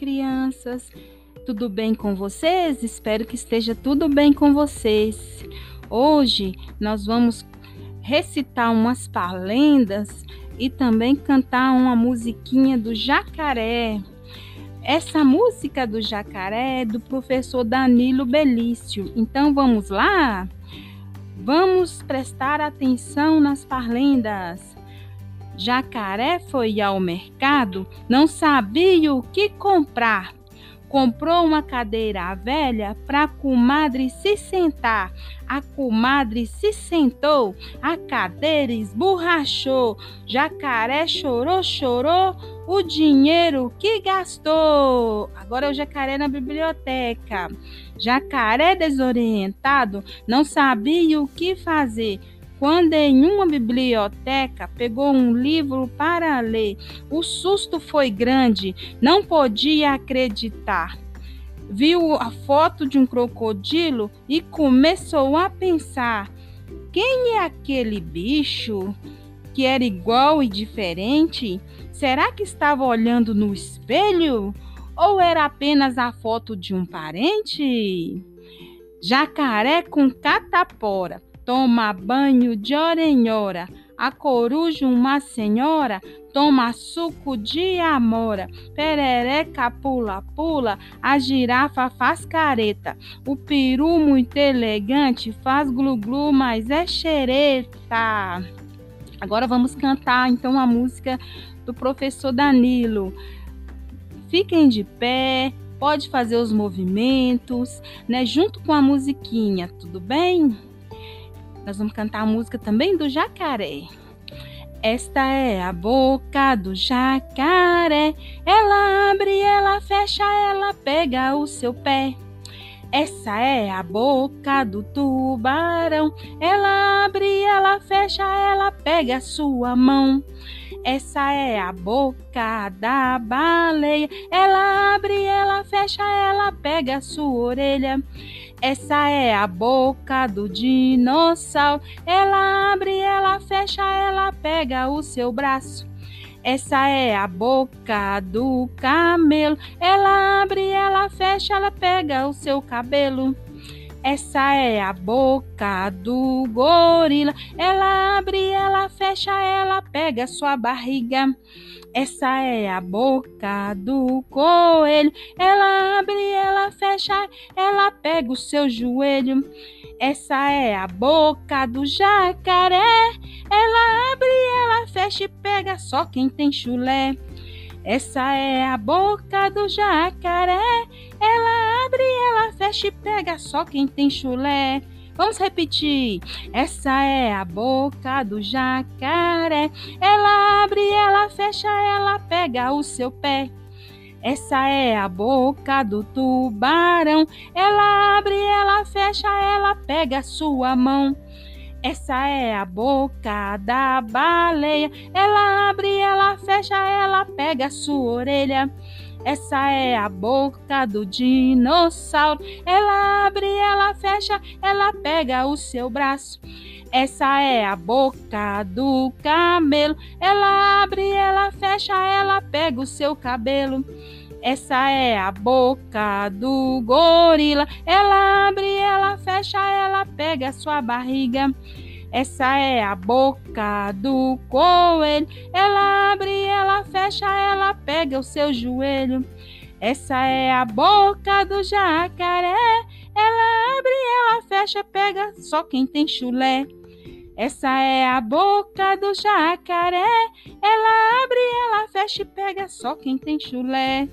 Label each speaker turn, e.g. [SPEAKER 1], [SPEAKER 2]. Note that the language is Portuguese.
[SPEAKER 1] crianças. Tudo bem com vocês? Espero que esteja tudo bem com vocês. Hoje nós vamos recitar umas palendas e também cantar uma musiquinha do jacaré. Essa música do jacaré é do professor Danilo Belício. Então vamos lá? Vamos prestar atenção nas parlendas. Jacaré foi ao mercado, não sabia o que comprar. Comprou uma cadeira velha para a comadre se sentar. A comadre se sentou, a cadeira esborrachou. Jacaré chorou, chorou o dinheiro que gastou. Agora é o jacaré na biblioteca. Jacaré desorientado não sabia o que fazer quando em uma biblioteca pegou um livro para ler. O susto foi grande, não podia acreditar. Viu a foto de um crocodilo e começou a pensar: quem é aquele bicho que era igual e diferente? Será que estava olhando no espelho? Ou era apenas a foto de um parente? Jacaré com catapora toma banho de hora em hora. A coruja, uma senhora, toma suco de amora. Perereca pula, pula, a girafa faz careta. O peru, muito elegante, faz glu-glu, mas é xereta. Agora vamos cantar então a música do professor Danilo. Fiquem de pé, pode fazer os movimentos, né, junto com a musiquinha, tudo bem? Nós vamos cantar a música também do jacaré. Esta é a boca do jacaré. Ela abre, ela fecha, ela pega o seu pé. Essa é a boca do tubarão. Ela abre, ela fecha, ela pega a sua mão. Essa é a boca da baleia. Ela abre, ela fecha, ela pega a sua orelha. Essa é a boca do dinossauro. Ela abre, ela fecha, ela pega o seu braço. Essa é a boca do camelo. Ela abre, ela fecha, ela pega o seu cabelo. Essa é a boca do gorila. Ela abre, ela fecha, ela pega sua barriga. Essa é a boca do coelho. Ela abre, ela fecha, ela pega o seu joelho. Essa é a boca do jacaré. Ela abre, ela fecha e pega só quem tem chulé. Essa é a boca do jacaré. Ela abre, ela pega só quem tem chulé. Vamos repetir. Essa é a boca do jacaré. Ela abre, ela fecha, ela pega o seu pé. Essa é a boca do tubarão. Ela abre, ela fecha, ela pega a sua mão. Essa é a boca da baleia. Ela abre, ela fecha, ela pega a sua orelha. Essa é a boca do dinossauro. Ela abre, ela fecha, ela pega o seu braço. Essa é a boca do camelo. Ela abre, ela fecha, ela pega o seu cabelo. Essa é a boca do gorila. Ela abre, ela fecha, ela pega sua barriga. Essa é a boca do coelho. Ela abre, ela fecha, ela pega o seu joelho. Essa é a boca do jacaré. Ela abre, ela fecha, pega só quem tem chulé. Essa é a boca do jacaré. Ela abre, ela fecha e pega só quem tem chulé.